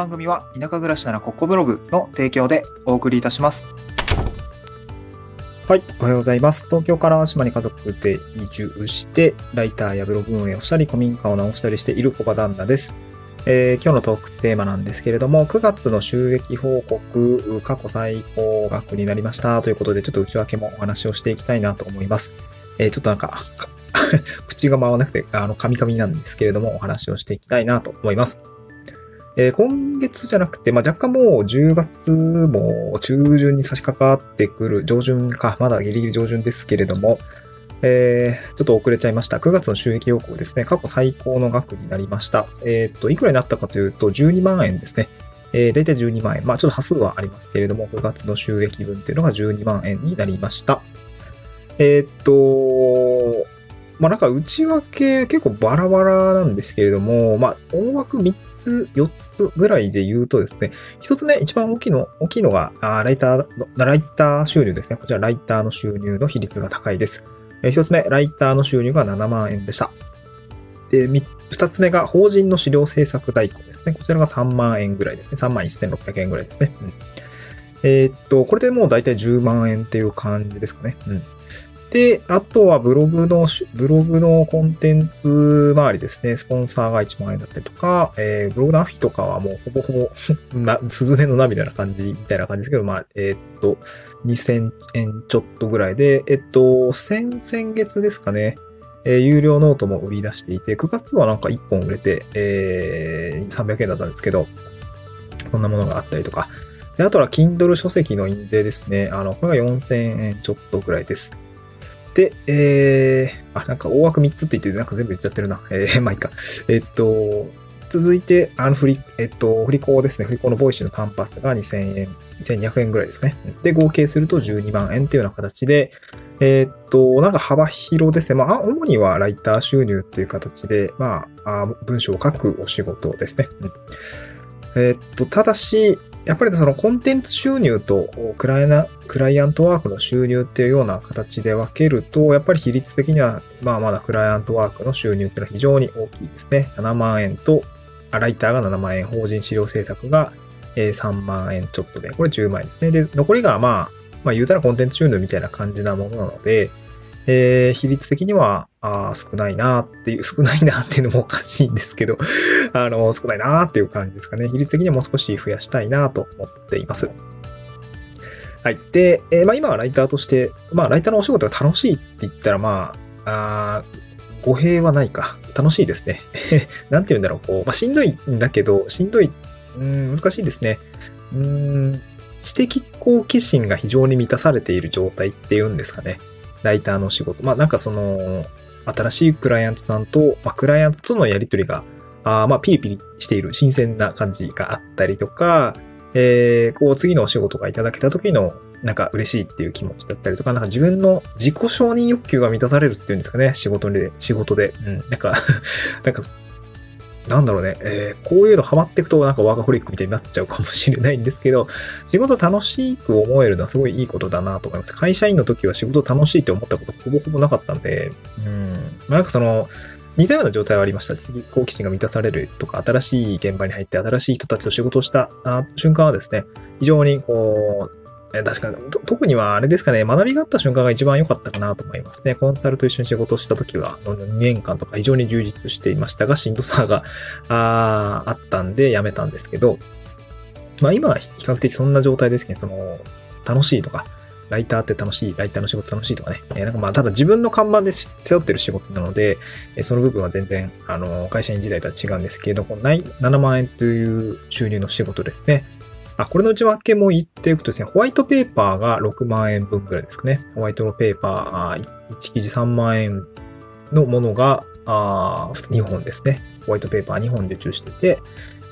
番組は田舎暮らしならここブログの提供でお送りいたします。はい。おはようございます。東京から島に家族で移住して、ライターやブログ運営をしたり、古民家を直したりしている小場旦那です。えー今日のトークテーマなんですけれども、9月の収益報告、過去最高額になりましたということで、ちょっと内訳もお話をしていきたいなと思います。えーちょっとなんか、口が回らなくて、あの、カミカミなんですけれども、お話をしていきたいなと思います。えー今月じゃなくて、まあ、若干もう10月も中旬に差し掛かってくる、上旬か、まだギリギリ上旬ですけれども、えーちょっと遅れちゃいました。9月の収益報告ですね。過去最高の額になりました。えっ、と、いくらになったかというと、12万円ですね。えー、だいたい12万円。まあ、ちょっと端数はありますけれども、9月の収益分っていうのが12万円になりました。えっ、と、まあなんか内訳結構バラバラなんですけれども、まあ大枠3つ、4つぐらいで言うとですね、一つね、一番大きいの、大きいのが、あライターの、ライター収入ですね。こちらライターの収入の比率が高いです。えー一つ目、ライターの収入が7万円でした。で、み二つ目が法人の資料制作代行ですね。こちらが3万円ぐらいですね。3万1600円ぐらいですね。うんえーっと、これでもう大体10万円っていう感じですかね。うん。で、あとはブログの、ブログのコンテンツ周りですね。スポンサーが1万円だったりとか、えーブログのアフィとかはもうほぼほぼ な、スズメの涙な感じみたいな感じですけど、まあ、えーっと、2000円ちょっとぐらいで、えっと、先、先月ですかね。えー有料ノートも売り出していて、9月はなんか1本売れて、えー300円だったんですけど、そんなものがあったりとか。で、あとは Kindle 書籍の印税ですね。あの、これが4000円ちょっとぐらいです。で、えー、あ、なんか大枠3つって言って、なんか全部言っちゃってるな。えー、まあいいか。えっと、続いて、あの、振り、えっと、振り子ですね。振り子の Voicy の単発が2000円、2200円ぐらいですね。で、合計すると12万円っていうような形で、えーっと、なんか幅広ですね。まあ、主にはライター収入っていう形で、まあ、あ文章を書くお仕事ですね。うんえーっと、ただし、やっぱりそのコンテンツ収入とクライナクライアントワークの収入っていうような形で分けると、やっぱり比率的には、まあまだクライアントワークの収入っていうのは非常に大きいですね。7万円と、ライターが7万円、法人資料制作が3万円ちょっとで、これ10万円ですね。で、残りがまあ、まあ言うたらコンテンツ収入みたいな感じなものなので、えー比率的にはあー少ないなっていう、少ないなっていうのもおかしいんですけど、あの、少ないなっていう感じですかね。比率的にはもう少し増やしたいなと思っています。はい。で、えーまあ今はライターとして、まあライターのお仕事が楽しいって言ったら、まあ、あー語弊はないか。楽しいですね。なんて言うんだろう、こう、まあしんどいんだけど、しんどい、うん、難しいですね。うん、知的好奇心が非常に満たされている状態っていうんですかね。ライターの仕事。まあなんかその、新しいクライアントさんと、まあクライアントとのやりとりが、ああまあピリピリしている新鮮な感じがあったりとか、えー、こう次のお仕事がいただけた時のなんか嬉しいっていう気持ちだったりとか、なんか自分の自己承認欲求が満たされるっていうんですかね、仕事で、仕事で。うん、なんか、なんか、なんだろうね、えーこういうのハマっていくとなんかワーカホリックみたいになっちゃうかもしれないんですけど、仕事楽しく思えるのはすごいいいことだなと思います。会社員の時は仕事楽しいって思ったことほぼほぼなかったんで、うん。まあなんかその、似たような状態はありました。知的好奇心が満たされるとか、新しい現場に入って新しい人たちと仕事をしたあ瞬間はですね、非常にこう、え確かに、特にはあれですかね、学びがあった瞬間が一番良かったかなと思いますね。コンサルと一緒に仕事をした時は、2年間とか非常に充実していましたが、しんどさがああったんで辞めたんですけど、まあ今は比較的そんな状態ですけど、その、楽しいとか、ライターって楽しい、ライターの仕事楽しいとかね。えなんかまあ、ただ自分の看板で背負ってる仕事なので、えその部分は全然、あの、会社員時代とは違うんですけれども、ない7万円という収入の仕事ですね。あ、これの内訳も言っていくとですね、ホワイトペーパーが6万円分くらいですかね。ホワイトのペーパー、1記事3万円のものが、あ2本ですね。ホワイトペーパー2本受注してて、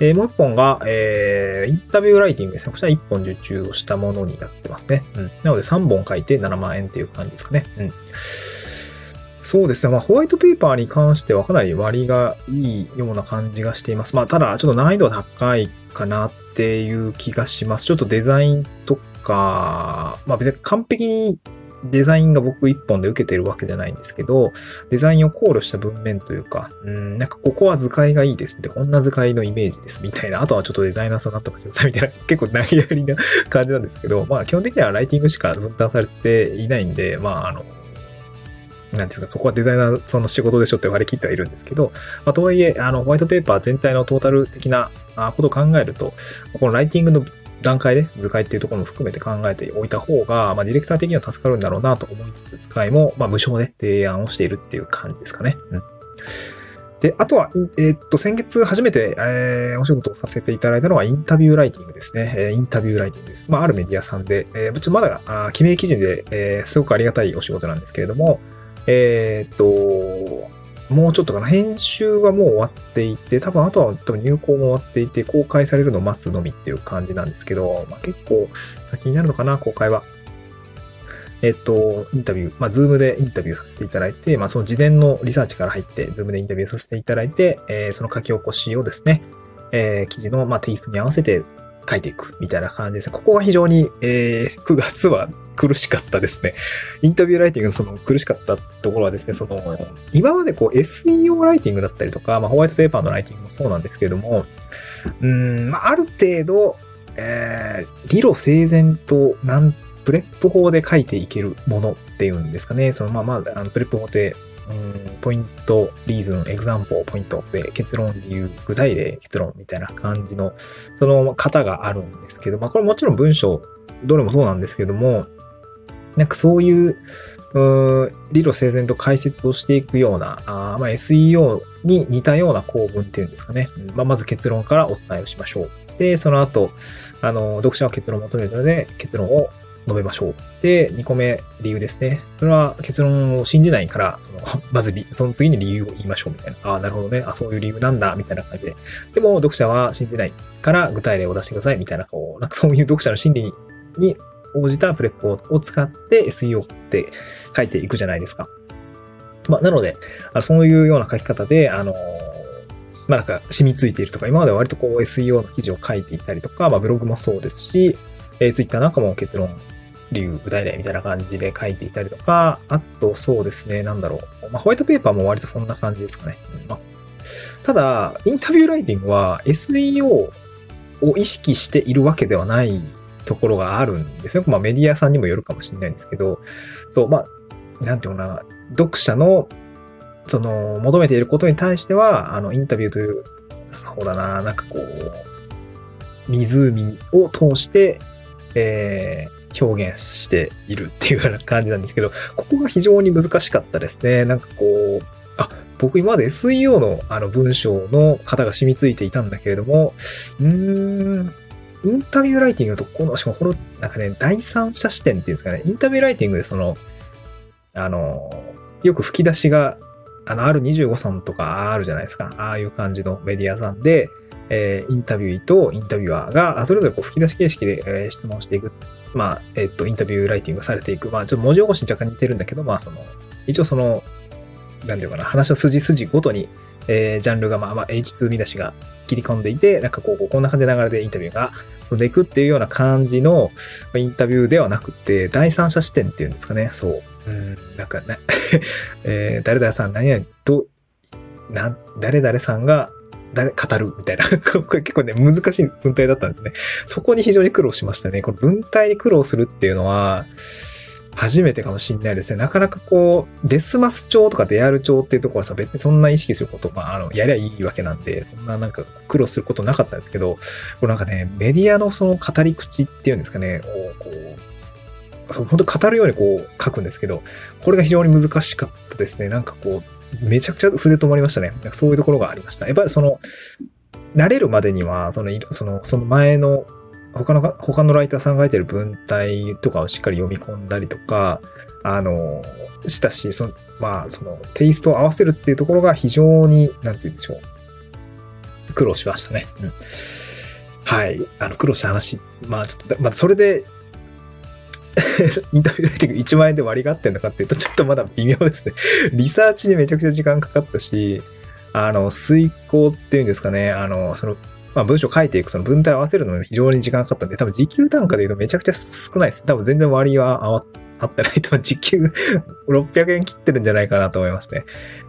えーもう1本が、えーインタビューライティングですね。こちら1本受注をしたものになってますね。うん。なので3本書いて7万円っていう感じですかね。うん。そうですね。まあ、ホワイトペーパーに関してはかなり割がいいような感じがしています。まあ、ただ、ちょっと難易度は高いかなっていう気がします。ちょっとデザインとか、まあ別に完璧にデザインが僕一本で受けてるわけじゃないんですけど、デザインを考慮した文面というか、うん、なんかここは図解がいいですって、こんな図解のイメージですみたいな、あとはちょっとデザイナーさんなんとかしてくださいみたいな、結構投げやりな感じなんですけど、まあ基本的にはライティングしか分担されていないんで、まああの、なんですか、そこはデザイナーさんの仕事でしょって割り切ってはいるんですけど、まあ、とはいえ、あの、ホワイトペーパー全体のトータル的なことを考えると、このライティングの段階で図解っていうところも含めて考えておいた方が、まあ、ディレクター的には助かるんだろうなと思いつつ、使いも、まあ、無償で提案をしているっていう感じですかね。うん。で、あとは、えー、っと、先月初めて、えー、お仕事をさせていただいたのはインタビューライティングですね。えー、インタビューライティングです。まあ、あるメディアさんで、えー、まだ、あ記名記事で、えー、すごくありがたいお仕事なんですけれども、えー、っと、もうちょっとかな。編集はもう終わっていて、多分あとは多分入稿も終わっていて、公開されるのを待つのみっていう感じなんですけど、まあ、結構先になるのかな、公開は。えっと、インタビュー、まあ、 Zoom でインタビューさせていただいて、まあ、その事前のリサーチから入って、 Zoom でインタビューさせていただいて、えー、その書き起こしをですね、えー、記事の、まあ、テイストに合わせて書いていくみたいな感じですね。ここが非常に、えー、9月は苦しかったですね。インタビューライティングのその苦しかったところはですね、その、今までこう SEO ライティングだったりとか、まあホワイトペーパーのライティングもそうなんですけれども、うん、まあある程度、えー、理路整然と、なん、 PREP 法で書いていけるものっていうんですかね。そのまあまあ、あの PREP 法って、うん、 point, reason, example, point で結論、理由、具体例、結論みたいな感じの、その型があるんですけど、まあこれもちろん文章、どれもそうなんですけども、なんかそういう、う理路整然と解説をしていくような、あまあ、SEO に似たような構文っていうんですかね。まあ、まず結論からお伝えをしましょう。で、その後、あの、読者は結論を求めるので、結論を述べましょう。で、2個目、理由ですね。それは結論を信じないから、その、まず、その次に理由を言いましょうみたいな。ああ、なるほどね。あそういう理由なんだ、みたいな感じで。でも、読者は信じないから具体例を出してください、みたいな、こう、なんか そういう読者の心理に応じたプレップを使って SEO って書いていくじゃないですか。まあ、なので、あそういうような書き方で、あの、まあ、なんか染みついているとか、今までは割とこう SEO の記事を書いていたりとか、まあ、ブログもそうですし、えー、Twitter なんかも結論、理由、具体例みたいな感じで書いていたりとか、あとそうですね、なんだろう。まあ、ホワイトペーパーも割とそんな感じですかね。まあ、ただ、インタビューライティングは SEO を意識しているわけではないところがあるんですね。まあメディアさんにもよるかもしれないんですけど、そう、まあ、なんていうのかな、読者の、その、求めていることに対しては、あの、インタビューという、そうだな、なんかこう、湖を通して、えー、表現しているっていうような感じなんですけど、ここが非常に難しかったですね。なんかこう、あ、僕今まで SEO のあの文章の型が染みついていたんだけれども、うーん、インタビューライティングと、この、しかもこの、なんかね、第三者視点っていうんですかね、インタビューライティングでその、あの、よく吹き出しが、あの、R25 さんとかあるじゃないですか。ああいう感じのメディアさんで、えー、インタビューとインタビュアーが、それぞれこう吹き出し形式で、えー、質問していく。まあ、えっ、と、インタビューライティングされていく。まあ、ちょっと文字起こしに若干似てるんだけど、まあ、その、一応その、なんていうかな、話の筋筋ごとに、えー、ジャンルが、まあ、まあ、H2 見出しが切り込んでいて、なんかこう、こんな感じで流れでインタビューが進んでいくっていうような感じのインタビューではなくて、第三者視点っていうんですかね。そう。うん、なんかね、えー、誰々さん何々と、なん、誰々さんが誰、語るみたいな。これ結構ね、難しい文体だったんですね。そこに非常に苦労しましたね。この文体に苦労するっていうのは、初めてかもしんないですね。なかなかこう、デスマス帳とかデアル帳っていうところはさ、別にそんな意識すること、まあ、あの、やりゃいいわけなんで、そんななんか苦労することなかったんですけど、これなんかね、メディアのその語り口っていうんですかね、をこう、そう、本当語るようにこう書くんですけど、これが非常に難しかったですね。なんかこう、めちゃくちゃ筆止まりましたね。そういうところがありました。やっぱりその、慣れるまでには、その、その、その前の他の、他のライターさんが書いてる文体とかをしっかり読み込んだりとか、あの、したし、その、まあ、その、テイストを合わせるっていうところが非常に、なんて言うんでしょう。苦労しましたね。うん。はい。あの、苦労した話。まあ、ちょっと、まあ、それで、インタビューライティング1万円で割りがあってんのかっていうと、ちょっとまだ微妙ですね。リサーチにめちゃくちゃ時間かかったし、あの、遂行っていうんですかね、あの、その、まあ、文章書いていく、その文体を合わせるのに非常に時間かかったんで、多分時給単価で言うとめちゃくちゃ少ないです。多分全然割りは合ったライトは時給600円切ってるんじゃないかなと思いますね。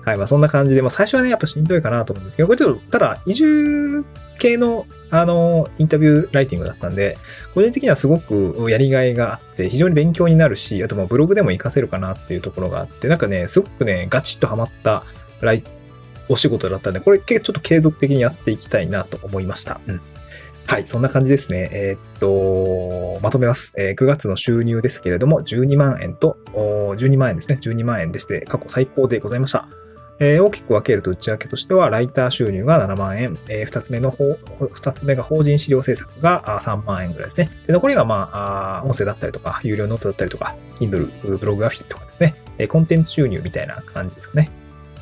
はい。まあそんな感じで、まあ最初はね、やっぱしんどいかなと思うんですけど、これちょっと、ただ、移住系の、あの、インタビューライティングだったんで、個人的にはすごくやりがいがあって、非常に勉強になるし、あともうブログでも活かせるかなっていうところがあって、なんかね、すごくね、ガチッとハマったライお仕事だったんで、これちょっと継続的にやっていきたいなと思いました。うん。はい、そんな感じですね。えー、っと、まとめます。えー、9月の収入ですけれども、12万円と、12万円ですね。12万円でして、過去最高でございました。えー、大きく分けると内訳としては、ライター収入が7万円、えー、2つ目の方、2つ目が法人資料制作が3万円ぐらいですね。で、残りがまあ、音声だったりとか、有料ノートだったりとか、Kindle、ブログアフィリとかですね、え、コンテンツ収入みたいな感じですかね。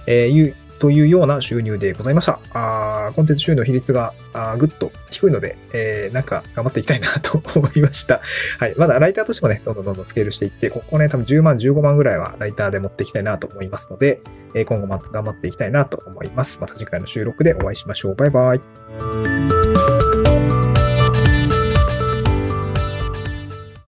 えー、というような収入でございました。あコンテンツ収入の比率がぐっと低いので、えー、なんか頑張っていきたいなと思いました。はい。まだライターとしてもね、どんどんどんどんスケールしていって、ここね、多分10万、15万ぐらいはライターで持っていきたいなと思いますので、え、今後も頑張っていきたいなと思います。また次回の収録でお会いしましょう。バイバイ。